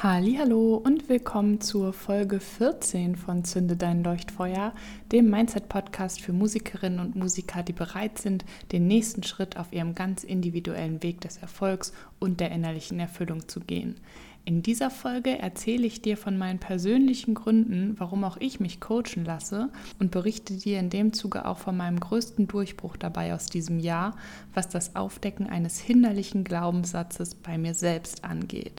Hallo und willkommen zur Folge 14 von Zünde dein Leuchtfeuer, dem Mindset Podcast für Musikerinnen und Musiker, die bereit sind, den nächsten Schritt auf ihrem ganz individuellen Weg des Erfolgs und der innerlichen Erfüllung zu gehen. In dieser Folge erzähle ich dir von meinen persönlichen Gründen, warum auch ich mich coachen lasse und berichte dir in dem Zuge auch von meinem größten Durchbruch dabei aus diesem Jahr, was das Aufdecken eines hinderlichen Glaubenssatzes bei mir selbst angeht.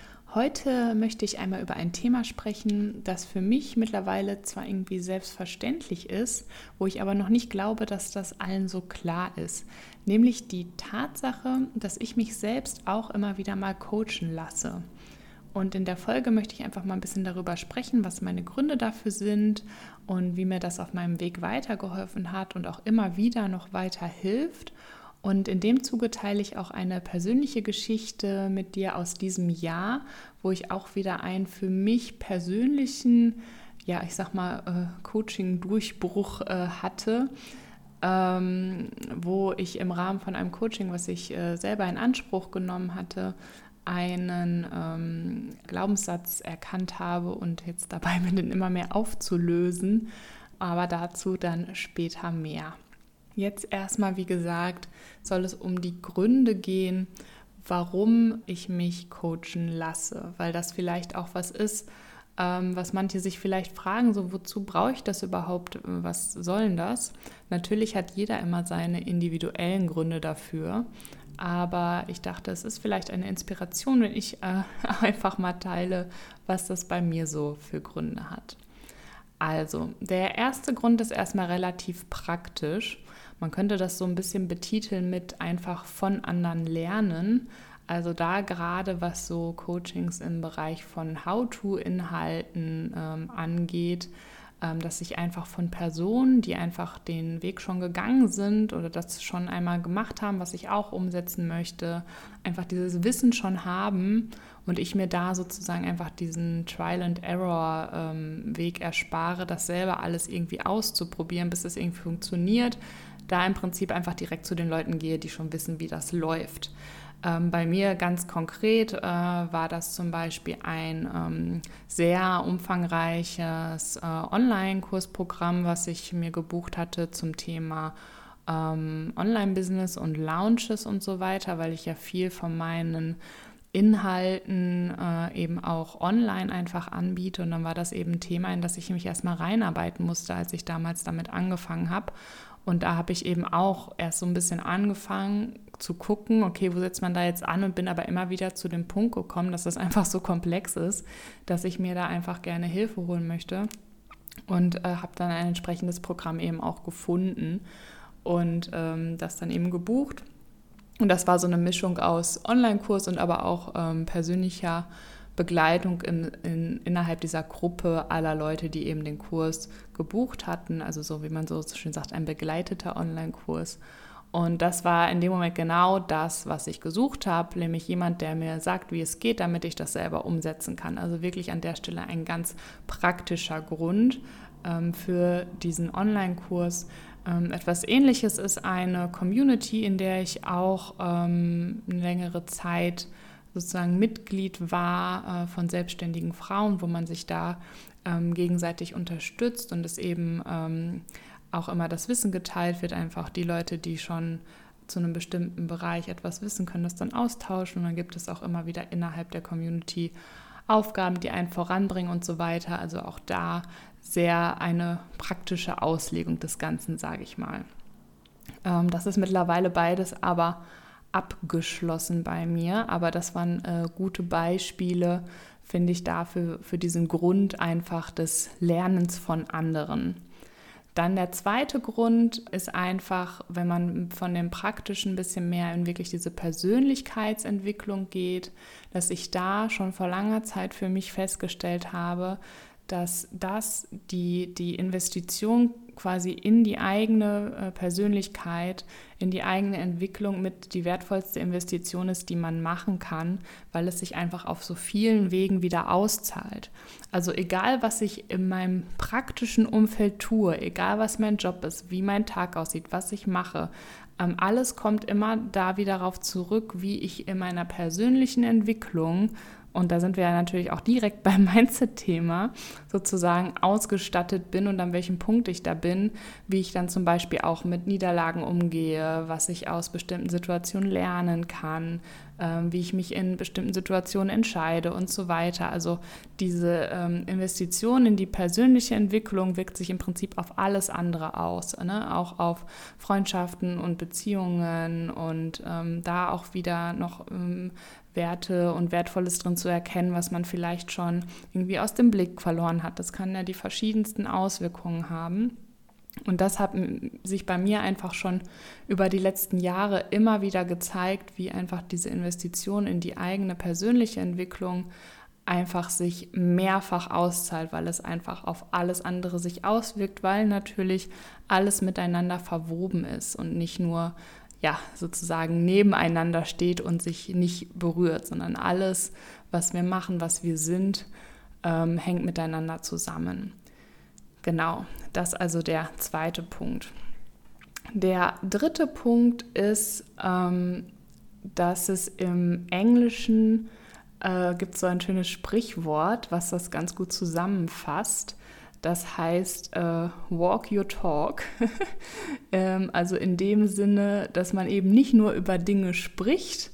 Heute möchte ich einmal über ein Thema sprechen, das für mich mittlerweile zwar irgendwie selbstverständlich ist, wo ich aber noch nicht glaube, dass das allen so klar ist. Nämlich die Tatsache, dass ich mich selbst auch immer wieder mal coachen lasse. Und in der Folge möchte ich einfach mal ein bisschen darüber sprechen, was meine Gründe dafür sind und wie mir das auf meinem Weg weitergeholfen hat und auch immer wieder noch weiter hilft und in dem Zuge teile ich auch eine persönliche Geschichte mit dir aus diesem Jahr, wo ich auch wieder einen für mich persönlichen, ja, ich sag mal, äh, Coaching-Durchbruch äh, hatte, ähm, wo ich im Rahmen von einem Coaching, was ich äh, selber in Anspruch genommen hatte, einen ähm, Glaubenssatz erkannt habe und jetzt dabei bin, den immer mehr aufzulösen. Aber dazu dann später mehr. Jetzt erstmal, wie gesagt, soll es um die Gründe gehen, warum ich mich coachen lasse, weil das vielleicht auch was ist, ähm, was manche sich vielleicht fragen, so wozu brauche ich das überhaupt, was sollen das? Natürlich hat jeder immer seine individuellen Gründe dafür, aber ich dachte, es ist vielleicht eine Inspiration, wenn ich äh, einfach mal teile, was das bei mir so für Gründe hat. Also, der erste Grund ist erstmal relativ praktisch man könnte das so ein bisschen betiteln mit einfach von anderen lernen. Also da gerade was so Coachings im Bereich von How-to-Inhalten ähm, angeht, ähm, dass ich einfach von Personen, die einfach den Weg schon gegangen sind oder das schon einmal gemacht haben, was ich auch umsetzen möchte, einfach dieses Wissen schon haben und ich mir da sozusagen einfach diesen Trial-and-Error-Weg ähm, erspare, das selber alles irgendwie auszuprobieren, bis es irgendwie funktioniert da im Prinzip einfach direkt zu den Leuten gehe, die schon wissen, wie das läuft. Ähm, bei mir ganz konkret äh, war das zum Beispiel ein ähm, sehr umfangreiches äh, Online-Kursprogramm, was ich mir gebucht hatte zum Thema ähm, Online-Business und Launches und so weiter, weil ich ja viel von meinen Inhalten äh, eben auch online einfach anbiete. Und dann war das eben ein Thema, in das ich mich erstmal reinarbeiten musste, als ich damals damit angefangen habe. Und da habe ich eben auch erst so ein bisschen angefangen zu gucken, okay, wo setzt man da jetzt an und bin aber immer wieder zu dem Punkt gekommen, dass das einfach so komplex ist, dass ich mir da einfach gerne Hilfe holen möchte. Und äh, habe dann ein entsprechendes Programm eben auch gefunden und ähm, das dann eben gebucht. Und das war so eine Mischung aus Online-Kurs und aber auch ähm, persönlicher Begleitung in, in, innerhalb dieser Gruppe aller Leute, die eben den Kurs gebucht hatten. Also so wie man so schön sagt, ein begleiteter Online-Kurs. Und das war in dem Moment genau das, was ich gesucht habe, nämlich jemand, der mir sagt, wie es geht, damit ich das selber umsetzen kann. Also wirklich an der Stelle ein ganz praktischer Grund ähm, für diesen Online-Kurs. Ähm, etwas Ähnliches ist eine Community, in der ich auch ähm, eine längere Zeit sozusagen Mitglied war äh, von selbstständigen Frauen, wo man sich da ähm, gegenseitig unterstützt und es eben ähm, auch immer das Wissen geteilt wird, einfach die Leute, die schon zu einem bestimmten Bereich etwas wissen, können das dann austauschen und dann gibt es auch immer wieder innerhalb der Community Aufgaben, die einen voranbringen und so weiter. Also auch da sehr eine praktische Auslegung des Ganzen, sage ich mal. Ähm, das ist mittlerweile beides aber abgeschlossen bei mir, aber das waren äh, gute Beispiele, finde ich, dafür, für diesen Grund einfach des Lernens von anderen. Dann der zweite Grund ist einfach, wenn man von dem Praktischen ein bisschen mehr in wirklich diese Persönlichkeitsentwicklung geht, dass ich da schon vor langer Zeit für mich festgestellt habe, dass das die, die Investition quasi in die eigene äh, Persönlichkeit, in die eigene Entwicklung mit die wertvollste Investition ist, die man machen kann, weil es sich einfach auf so vielen Wegen wieder auszahlt. Also egal, was ich in meinem praktischen Umfeld tue, egal was mein Job ist, wie mein Tag aussieht, was ich mache, ähm, alles kommt immer da wieder darauf zurück, wie ich in meiner persönlichen Entwicklung und da sind wir ja natürlich auch direkt beim Mindset-Thema, sozusagen ausgestattet bin und an welchem Punkt ich da bin, wie ich dann zum Beispiel auch mit Niederlagen umgehe, was ich aus bestimmten Situationen lernen kann, wie ich mich in bestimmten Situationen entscheide und so weiter. Also diese ähm, Investition in die persönliche Entwicklung wirkt sich im Prinzip auf alles andere aus, ne? auch auf Freundschaften und Beziehungen und ähm, da auch wieder noch ähm, Werte und Wertvolles drin zu erkennen, was man vielleicht schon irgendwie aus dem Blick verloren hat. Das kann ja die verschiedensten Auswirkungen haben. Und das hat sich bei mir einfach schon über die letzten Jahre immer wieder gezeigt, wie einfach diese Investition in die eigene persönliche Entwicklung einfach sich mehrfach auszahlt, weil es einfach auf alles andere sich auswirkt, weil natürlich alles miteinander verwoben ist und nicht nur ja, sozusagen nebeneinander steht und sich nicht berührt, sondern alles, was wir machen, was wir sind, ähm, hängt miteinander zusammen. Genau, das also der zweite Punkt. Der dritte Punkt ist, ähm, dass es im Englischen äh, gibt so ein schönes Sprichwort, was das ganz gut zusammenfasst. Das heißt äh, Walk Your Talk. ähm, also in dem Sinne, dass man eben nicht nur über Dinge spricht,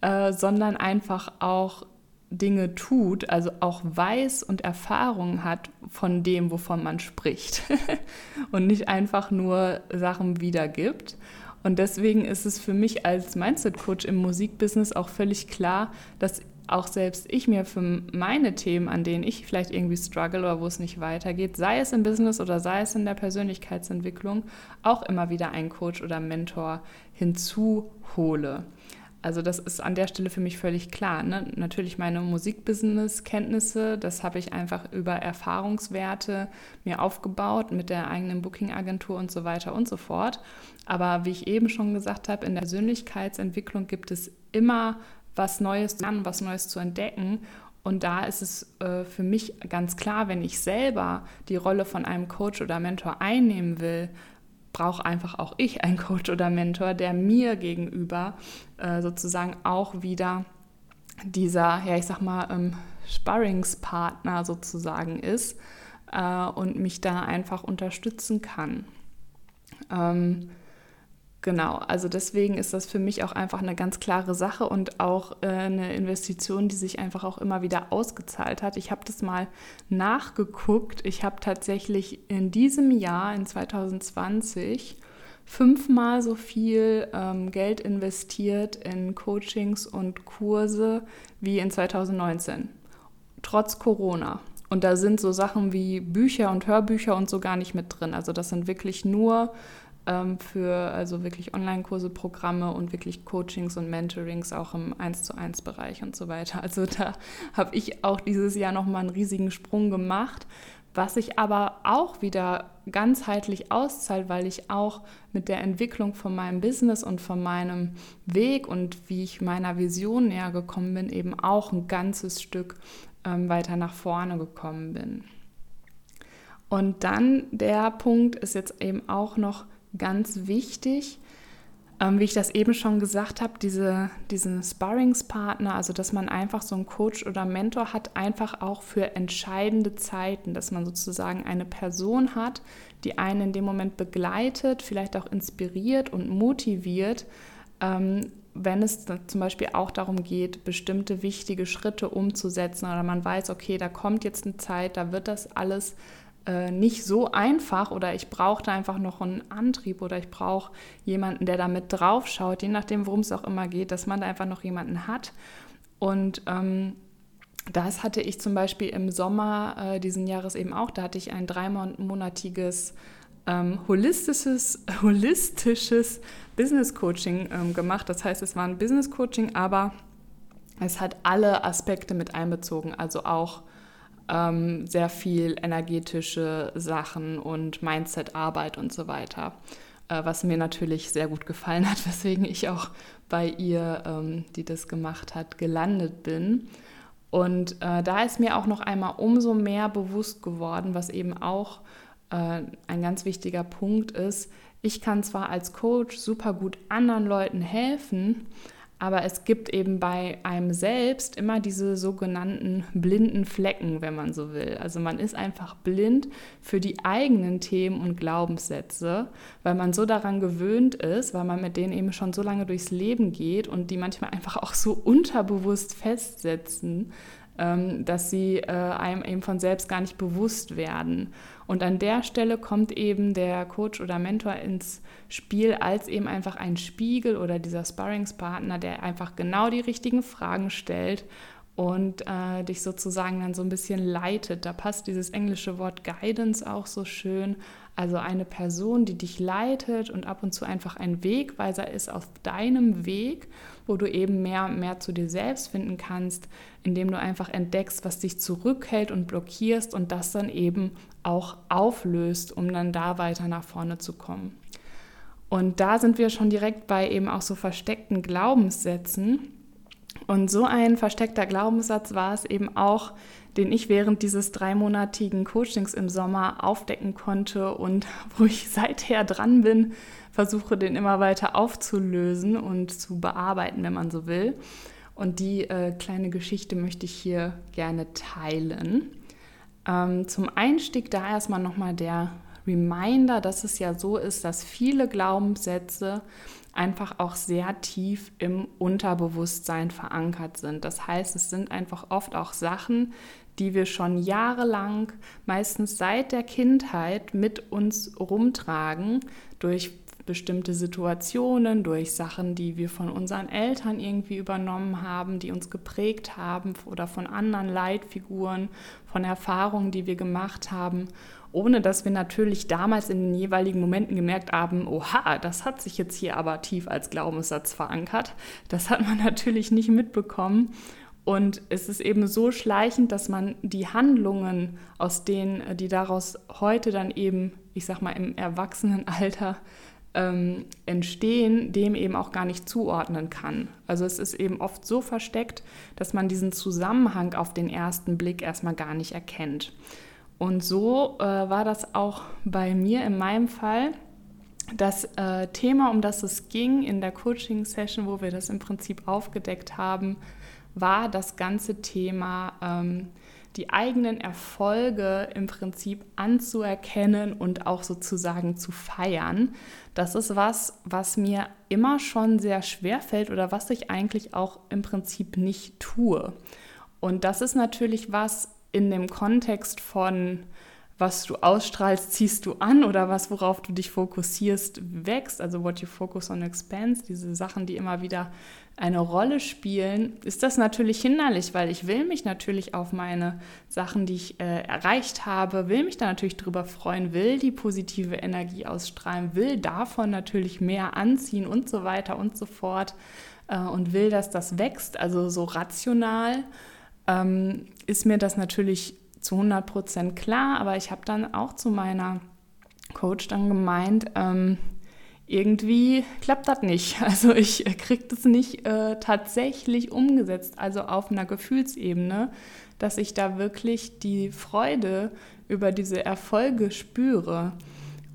äh, sondern einfach auch Dinge tut, also auch weiß und Erfahrung hat von dem, wovon man spricht und nicht einfach nur Sachen wiedergibt. Und deswegen ist es für mich als Mindset-Coach im Musikbusiness auch völlig klar, dass auch selbst ich mir für meine Themen, an denen ich vielleicht irgendwie struggle oder wo es nicht weitergeht, sei es im Business oder sei es in der Persönlichkeitsentwicklung, auch immer wieder einen Coach oder Mentor hinzuhole. Also das ist an der Stelle für mich völlig klar. Ne? Natürlich meine Musikbusiness-Kenntnisse, das habe ich einfach über Erfahrungswerte mir aufgebaut mit der eigenen Booking-Agentur und so weiter und so fort. Aber wie ich eben schon gesagt habe, in der Persönlichkeitsentwicklung gibt es immer was Neues zu lernen, was Neues zu entdecken. Und da ist es äh, für mich ganz klar, wenn ich selber die Rolle von einem Coach oder Mentor einnehmen will, brauche einfach auch ich einen Coach oder Mentor, der mir gegenüber äh, sozusagen auch wieder dieser, ja, ich sag mal, ähm, Sparringspartner sozusagen ist äh, und mich da einfach unterstützen kann. Ähm, Genau, also deswegen ist das für mich auch einfach eine ganz klare Sache und auch äh, eine Investition, die sich einfach auch immer wieder ausgezahlt hat. Ich habe das mal nachgeguckt. Ich habe tatsächlich in diesem Jahr, in 2020, fünfmal so viel ähm, Geld investiert in Coachings und Kurse wie in 2019, trotz Corona. Und da sind so Sachen wie Bücher und Hörbücher und so gar nicht mit drin. Also das sind wirklich nur ähm, für also wirklich Online-Kurse, Programme und wirklich Coachings und Mentorings auch im 1 zu 1 Bereich und so weiter. Also da habe ich auch dieses Jahr nochmal einen riesigen Sprung gemacht, was sich aber auch wieder ganzheitlich auszahlt, weil ich auch mit der Entwicklung von meinem Business und von meinem Weg und wie ich meiner Vision näher gekommen bin, eben auch ein ganzes Stück ähm, weiter nach vorne gekommen bin. Und dann der Punkt ist jetzt eben auch noch, ganz wichtig, ähm, wie ich das eben schon gesagt habe, diese, diesen Sparringspartner, also dass man einfach so einen Coach oder Mentor hat, einfach auch für entscheidende Zeiten, dass man sozusagen eine Person hat, die einen in dem Moment begleitet, vielleicht auch inspiriert und motiviert, ähm, wenn es zum Beispiel auch darum geht, bestimmte wichtige Schritte umzusetzen oder man weiß, okay, da kommt jetzt eine Zeit, da wird das alles äh, nicht so einfach oder ich brauchte einfach noch einen Antrieb oder ich brauche jemanden, der da mit drauf schaut, je nachdem, worum es auch immer geht, dass man da einfach noch jemanden hat. Und ähm, das hatte ich zum Beispiel im Sommer äh, diesen Jahres eben auch. Da hatte ich ein dreimonatiges ähm, holistisches, holistisches Business Coaching ähm, gemacht. Das heißt, es war ein Business Coaching, aber es hat alle Aspekte mit einbezogen, also auch ähm, sehr viel energetische Sachen und Mindset-Arbeit und so weiter. Äh, was mir natürlich sehr gut gefallen hat, weswegen ich auch bei ihr, ähm, die das gemacht hat, gelandet bin. Und äh, da ist mir auch noch einmal umso mehr bewusst geworden, was eben auch äh, ein ganz wichtiger Punkt ist. Ich kann zwar als Coach super gut anderen Leuten helfen, aber es gibt eben bei einem selbst immer diese sogenannten blinden Flecken, wenn man so will. Also man ist einfach blind für die eigenen Themen und Glaubenssätze, weil man so daran gewöhnt ist, weil man mit denen eben schon so lange durchs Leben geht und die manchmal einfach auch so unterbewusst festsetzen, dass sie äh, einem eben von selbst gar nicht bewusst werden. Und an der Stelle kommt eben der Coach oder Mentor ins Spiel als eben einfach ein Spiegel oder dieser Sparringspartner, der einfach genau die richtigen Fragen stellt und äh, dich sozusagen dann so ein bisschen leitet. Da passt dieses englische Wort Guidance auch so schön. Also eine Person, die dich leitet und ab und zu einfach ein Wegweiser ist auf deinem Weg, wo du eben mehr und mehr zu dir selbst finden kannst, indem du einfach entdeckst, was dich zurückhält und blockierst und das dann eben auch auflöst, um dann da weiter nach vorne zu kommen. Und da sind wir schon direkt bei eben auch so versteckten Glaubenssätzen. Und so ein versteckter Glaubenssatz war es eben auch, den ich während dieses dreimonatigen Coachings im Sommer aufdecken konnte und wo ich seither dran bin, versuche den immer weiter aufzulösen und zu bearbeiten, wenn man so will. Und die äh, kleine Geschichte möchte ich hier gerne teilen. Ähm, zum Einstieg da erstmal nochmal der Reminder, dass es ja so ist, dass viele Glaubenssätze einfach auch sehr tief im Unterbewusstsein verankert sind. Das heißt, es sind einfach oft auch Sachen, die wir schon jahrelang, meistens seit der Kindheit, mit uns rumtragen, durch bestimmte Situationen, durch Sachen, die wir von unseren Eltern irgendwie übernommen haben, die uns geprägt haben oder von anderen Leitfiguren, von Erfahrungen, die wir gemacht haben, ohne dass wir natürlich damals in den jeweiligen Momenten gemerkt haben, oha, das hat sich jetzt hier aber tief als Glaubenssatz verankert. Das hat man natürlich nicht mitbekommen. Und es ist eben so schleichend, dass man die Handlungen, aus denen, die daraus heute dann eben, ich sag mal, im Erwachsenenalter ähm, entstehen, dem eben auch gar nicht zuordnen kann. Also es ist eben oft so versteckt, dass man diesen Zusammenhang auf den ersten Blick erstmal gar nicht erkennt. Und so äh, war das auch bei mir in meinem Fall. Das äh, Thema, um das es ging in der Coaching-Session, wo wir das im Prinzip aufgedeckt haben, war das ganze Thema ähm, die eigenen Erfolge im Prinzip anzuerkennen und auch sozusagen zu feiern. Das ist was, was mir immer schon sehr schwer fällt oder was ich eigentlich auch im Prinzip nicht tue. Und das ist natürlich was in dem Kontext von was du ausstrahlst, ziehst du an oder was, worauf du dich fokussierst, wächst. Also what you focus on expands, diese Sachen, die immer wieder eine Rolle spielen, ist das natürlich hinderlich, weil ich will mich natürlich auf meine Sachen, die ich äh, erreicht habe, will mich da natürlich drüber freuen, will die positive Energie ausstrahlen, will davon natürlich mehr anziehen und so weiter und so fort äh, und will, dass das wächst. Also so rational ähm, ist mir das natürlich zu 100 Prozent klar, aber ich habe dann auch zu meiner Coach dann gemeint, ähm, irgendwie klappt das nicht. Also ich kriege das nicht äh, tatsächlich umgesetzt, also auf einer Gefühlsebene, dass ich da wirklich die Freude über diese Erfolge spüre.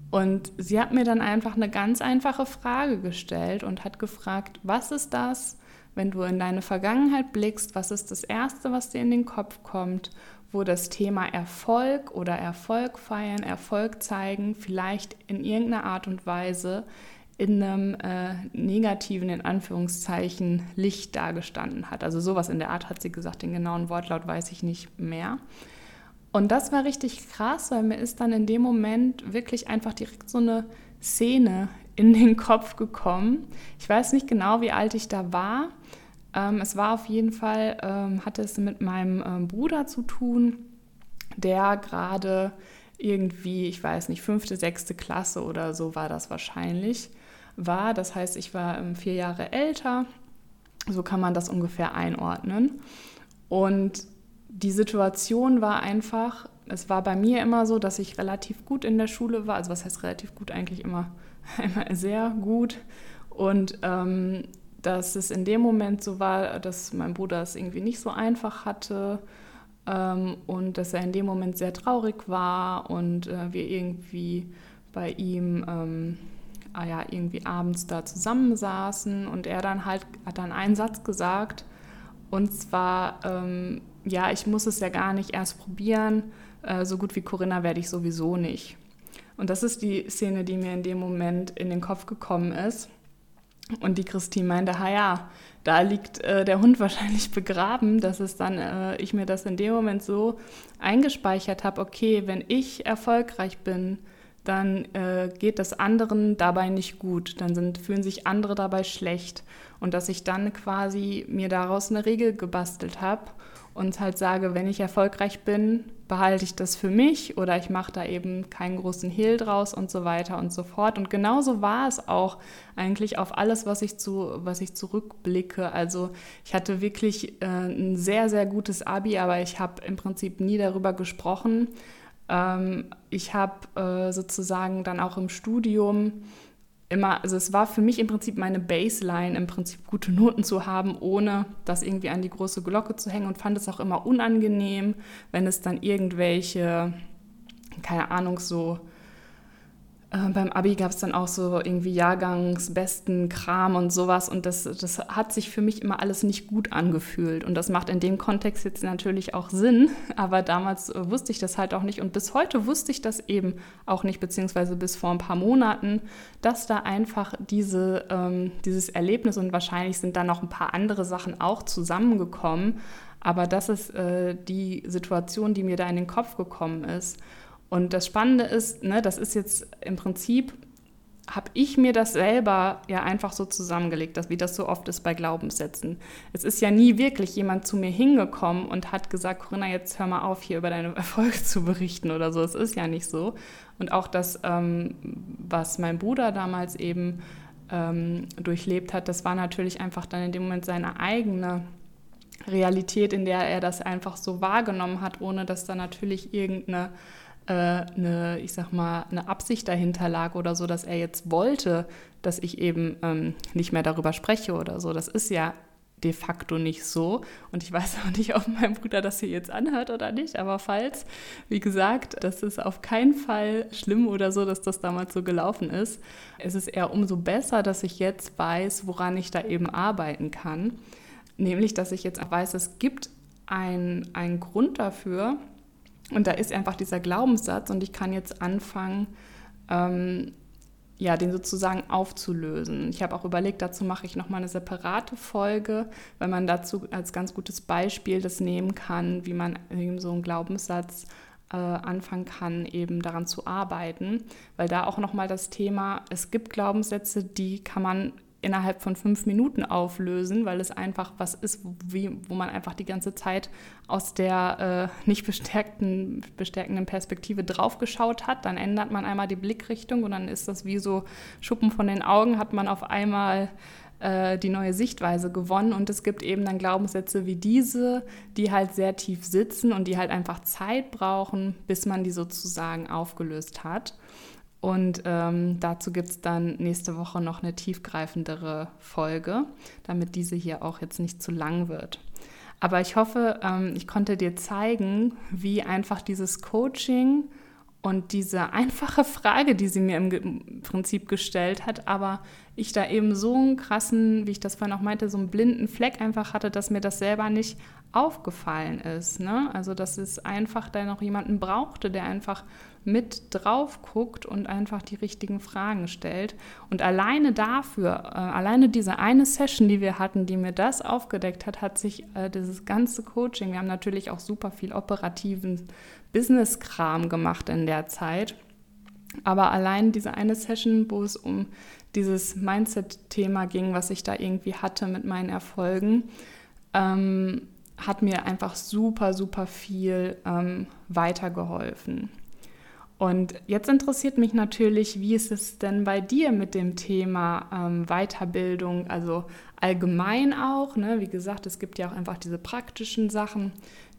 Und sie hat mir dann einfach eine ganz einfache Frage gestellt und hat gefragt, was ist das, wenn du in deine Vergangenheit blickst, was ist das Erste, was dir in den Kopf kommt? wo das Thema Erfolg oder Erfolg feiern, Erfolg zeigen, vielleicht in irgendeiner Art und Weise in einem äh, negativen, in Anführungszeichen, Licht dargestanden hat. Also sowas in der Art hat sie gesagt, den genauen Wortlaut weiß ich nicht mehr. Und das war richtig krass, weil mir ist dann in dem Moment wirklich einfach direkt so eine Szene in den Kopf gekommen. Ich weiß nicht genau, wie alt ich da war. Ähm, es war auf jeden Fall, ähm, hatte es mit meinem ähm, Bruder zu tun, der gerade irgendwie, ich weiß nicht, fünfte, sechste Klasse oder so war das wahrscheinlich, war. Das heißt, ich war ähm, vier Jahre älter. So kann man das ungefähr einordnen. Und die Situation war einfach, es war bei mir immer so, dass ich relativ gut in der Schule war. Also was heißt relativ gut? Eigentlich immer, immer sehr gut. Und ähm, dass es in dem Moment so war, dass mein Bruder es irgendwie nicht so einfach hatte ähm, und dass er in dem Moment sehr traurig war und äh, wir irgendwie bei ihm ähm, ah ja, irgendwie abends da zusammensaßen und er dann halt hat dann einen Satz gesagt und zwar ähm, ja, ich muss es ja gar nicht erst probieren, äh, so gut wie Corinna werde ich sowieso nicht. Und das ist die Szene, die mir in dem Moment in den Kopf gekommen ist. Und die Christine meinte, ha ja, da liegt äh, der Hund wahrscheinlich begraben, dass es dann, äh, ich mir das in dem Moment so eingespeichert habe, okay, wenn ich erfolgreich bin, dann äh, geht das anderen dabei nicht gut, dann sind, fühlen sich andere dabei schlecht und dass ich dann quasi mir daraus eine Regel gebastelt habe und halt sage, wenn ich erfolgreich bin, behalte ich das für mich oder ich mache da eben keinen großen Hehl draus und so weiter und so fort. Und genauso war es auch eigentlich auf alles, was ich, zu, was ich zurückblicke. Also ich hatte wirklich äh, ein sehr, sehr gutes ABI, aber ich habe im Prinzip nie darüber gesprochen. Ähm, ich habe äh, sozusagen dann auch im Studium immer, also es war für mich im Prinzip meine Baseline, im Prinzip gute Noten zu haben, ohne das irgendwie an die große Glocke zu hängen und fand es auch immer unangenehm, wenn es dann irgendwelche, keine Ahnung, so äh, beim Abi gab es dann auch so irgendwie Jahrgangsbesten Kram und sowas. Und das, das hat sich für mich immer alles nicht gut angefühlt. Und das macht in dem Kontext jetzt natürlich auch Sinn, aber damals äh, wusste ich das halt auch nicht. Und bis heute wusste ich das eben auch nicht, beziehungsweise bis vor ein paar Monaten, dass da einfach diese, ähm, dieses Erlebnis und wahrscheinlich sind da noch ein paar andere Sachen auch zusammengekommen, aber das ist äh, die Situation, die mir da in den Kopf gekommen ist. Und das Spannende ist, ne, das ist jetzt im Prinzip, habe ich mir das selber ja einfach so zusammengelegt, dass, wie das so oft ist bei Glaubenssätzen. Es ist ja nie wirklich jemand zu mir hingekommen und hat gesagt, Corinna, jetzt hör mal auf, hier über deine Erfolge zu berichten oder so. Es ist ja nicht so. Und auch das, ähm, was mein Bruder damals eben ähm, durchlebt hat, das war natürlich einfach dann in dem Moment seine eigene Realität, in der er das einfach so wahrgenommen hat, ohne dass da natürlich irgendeine äh, eine, ich sag mal, eine Absicht dahinter lag oder so, dass er jetzt wollte, dass ich eben ähm, nicht mehr darüber spreche oder so. Das ist ja de facto nicht so. Und ich weiß auch nicht, ob mein Bruder das hier jetzt anhört oder nicht, aber falls, wie gesagt, das ist auf keinen Fall schlimm oder so, dass das damals so gelaufen ist. Es ist eher umso besser, dass ich jetzt weiß, woran ich da eben arbeiten kann. Nämlich, dass ich jetzt weiß, es gibt einen Grund dafür, und da ist einfach dieser Glaubenssatz und ich kann jetzt anfangen, ähm, ja, den sozusagen aufzulösen. Ich habe auch überlegt, dazu mache ich nochmal eine separate Folge, weil man dazu als ganz gutes Beispiel das nehmen kann, wie man eben so einen Glaubenssatz äh, anfangen kann, eben daran zu arbeiten. Weil da auch nochmal das Thema, es gibt Glaubenssätze, die kann man innerhalb von fünf Minuten auflösen, weil es einfach was ist, wie, wo man einfach die ganze Zeit aus der äh, nicht bestärkten, bestärkenden Perspektive draufgeschaut hat. Dann ändert man einmal die Blickrichtung und dann ist das wie so Schuppen von den Augen, hat man auf einmal äh, die neue Sichtweise gewonnen. Und es gibt eben dann Glaubenssätze wie diese, die halt sehr tief sitzen und die halt einfach Zeit brauchen, bis man die sozusagen aufgelöst hat. Und ähm, dazu gibt es dann nächste Woche noch eine tiefgreifendere Folge, damit diese hier auch jetzt nicht zu lang wird. Aber ich hoffe, ähm, ich konnte dir zeigen, wie einfach dieses Coaching und diese einfache Frage, die sie mir im Prinzip gestellt hat, aber ich da eben so einen krassen, wie ich das vorhin auch meinte, so einen blinden Fleck einfach hatte, dass mir das selber nicht aufgefallen ist. Ne? Also dass es einfach da noch jemanden brauchte, der einfach mit drauf guckt und einfach die richtigen Fragen stellt. Und alleine dafür, äh, alleine diese eine Session, die wir hatten, die mir das aufgedeckt hat, hat sich äh, dieses ganze Coaching, wir haben natürlich auch super viel operativen Business-Kram gemacht in der Zeit. Aber allein diese eine Session, wo es um dieses Mindset-Thema ging, was ich da irgendwie hatte mit meinen Erfolgen, ähm, hat mir einfach super, super viel ähm, weitergeholfen. Und jetzt interessiert mich natürlich, wie ist es denn bei dir mit dem Thema ähm, Weiterbildung, also allgemein auch. Ne? Wie gesagt, es gibt ja auch einfach diese praktischen Sachen,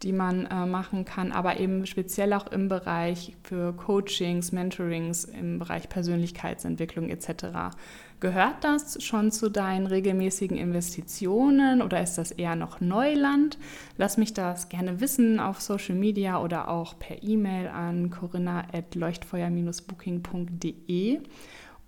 die man äh, machen kann, aber eben speziell auch im Bereich für Coachings, Mentorings, im Bereich Persönlichkeitsentwicklung etc. Gehört das schon zu deinen regelmäßigen Investitionen oder ist das eher noch Neuland? Lass mich das gerne wissen auf Social Media oder auch per E-Mail an corinna.leuchtfeuer-booking.de.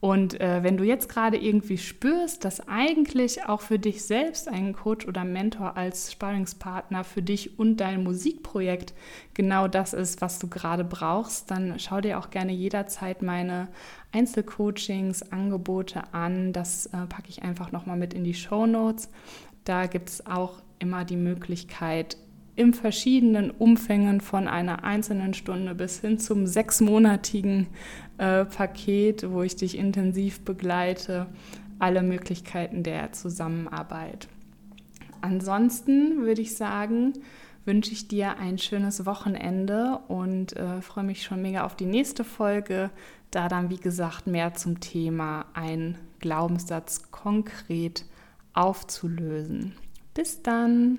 Und äh, wenn du jetzt gerade irgendwie spürst, dass eigentlich auch für dich selbst ein Coach oder Mentor als Sparringspartner für dich und dein Musikprojekt genau das ist, was du gerade brauchst, dann schau dir auch gerne jederzeit meine Einzelcoachings, Angebote an. Das äh, packe ich einfach nochmal mit in die Show Notes. Da gibt es auch immer die Möglichkeit, in verschiedenen Umfängen von einer einzelnen Stunde bis hin zum sechsmonatigen äh, Paket, wo ich dich intensiv begleite, alle Möglichkeiten der Zusammenarbeit. Ansonsten würde ich sagen, wünsche ich dir ein schönes Wochenende und äh, freue mich schon mega auf die nächste Folge, da dann, wie gesagt, mehr zum Thema ein Glaubenssatz konkret aufzulösen. Bis dann!